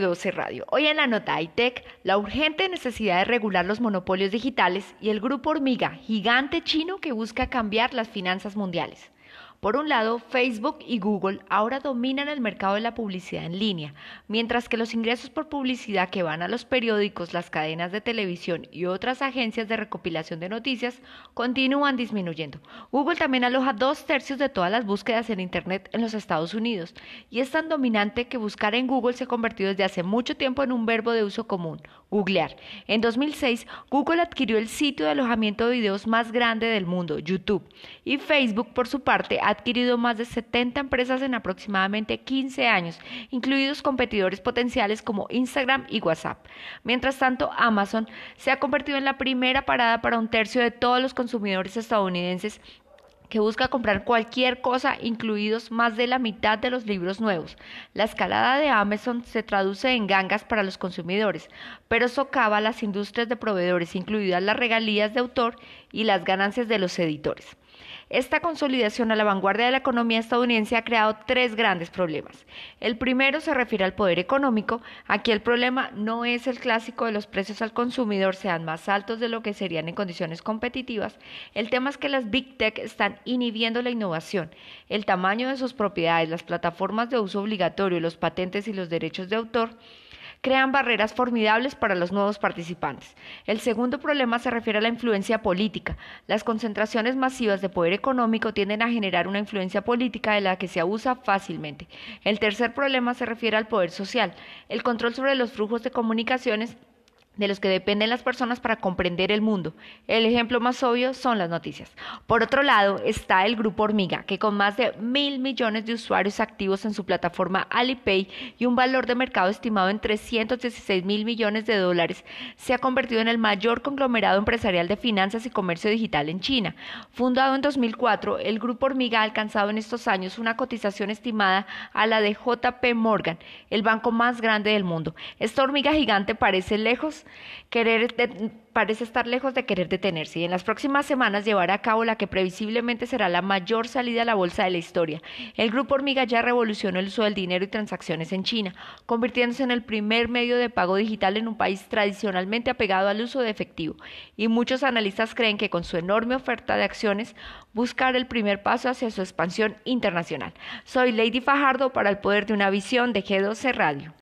12 Radio. Hoy en la nota iTech, la urgente necesidad de regular los monopolios digitales y el grupo Hormiga, gigante chino que busca cambiar las finanzas mundiales. Por un lado, Facebook y Google ahora dominan el mercado de la publicidad en línea, mientras que los ingresos por publicidad que van a los periódicos, las cadenas de televisión y otras agencias de recopilación de noticias continúan disminuyendo. Google también aloja dos tercios de todas las búsquedas en Internet en los Estados Unidos y es tan dominante que buscar en Google se ha convertido desde hace mucho tiempo en un verbo de uso común, googlear. En 2006, Google adquirió el sitio de alojamiento de videos más grande del mundo, YouTube, y Facebook, por su parte, adquirido más de 70 empresas en aproximadamente 15 años, incluidos competidores potenciales como Instagram y WhatsApp. Mientras tanto, Amazon se ha convertido en la primera parada para un tercio de todos los consumidores estadounidenses que busca comprar cualquier cosa, incluidos más de la mitad de los libros nuevos. La escalada de Amazon se traduce en gangas para los consumidores, pero socava las industrias de proveedores, incluidas las regalías de autor y las ganancias de los editores. Esta consolidación a la vanguardia de la economía estadounidense ha creado tres grandes problemas. El primero se refiere al poder económico. Aquí el problema no es el clásico de los precios al consumidor sean más altos de lo que serían en condiciones competitivas. El tema es que las Big Tech están inhibiendo la innovación. El tamaño de sus propiedades, las plataformas de uso obligatorio, los patentes y los derechos de autor crean barreras formidables para los nuevos participantes. El segundo problema se refiere a la influencia política. Las concentraciones masivas de poder económico tienden a generar una influencia política de la que se abusa fácilmente. El tercer problema se refiere al poder social. El control sobre los flujos de comunicaciones de los que dependen las personas para comprender el mundo. El ejemplo más obvio son las noticias. Por otro lado está el grupo Hormiga, que con más de mil millones de usuarios activos en su plataforma Alipay y un valor de mercado estimado en 316 mil millones de dólares, se ha convertido en el mayor conglomerado empresarial de finanzas y comercio digital en China. Fundado en 2004, el grupo Hormiga ha alcanzado en estos años una cotización estimada a la de JP Morgan, el banco más grande del mundo. Esta hormiga gigante parece lejos querer parece estar lejos de querer detenerse y en las próximas semanas llevará a cabo la que previsiblemente será la mayor salida a la bolsa de la historia. El grupo Hormiga ya revolucionó el uso del dinero y transacciones en China, convirtiéndose en el primer medio de pago digital en un país tradicionalmente apegado al uso de efectivo. Y muchos analistas creen que con su enorme oferta de acciones buscar el primer paso hacia su expansión internacional. Soy Lady Fajardo para el poder de una visión de G12 Radio.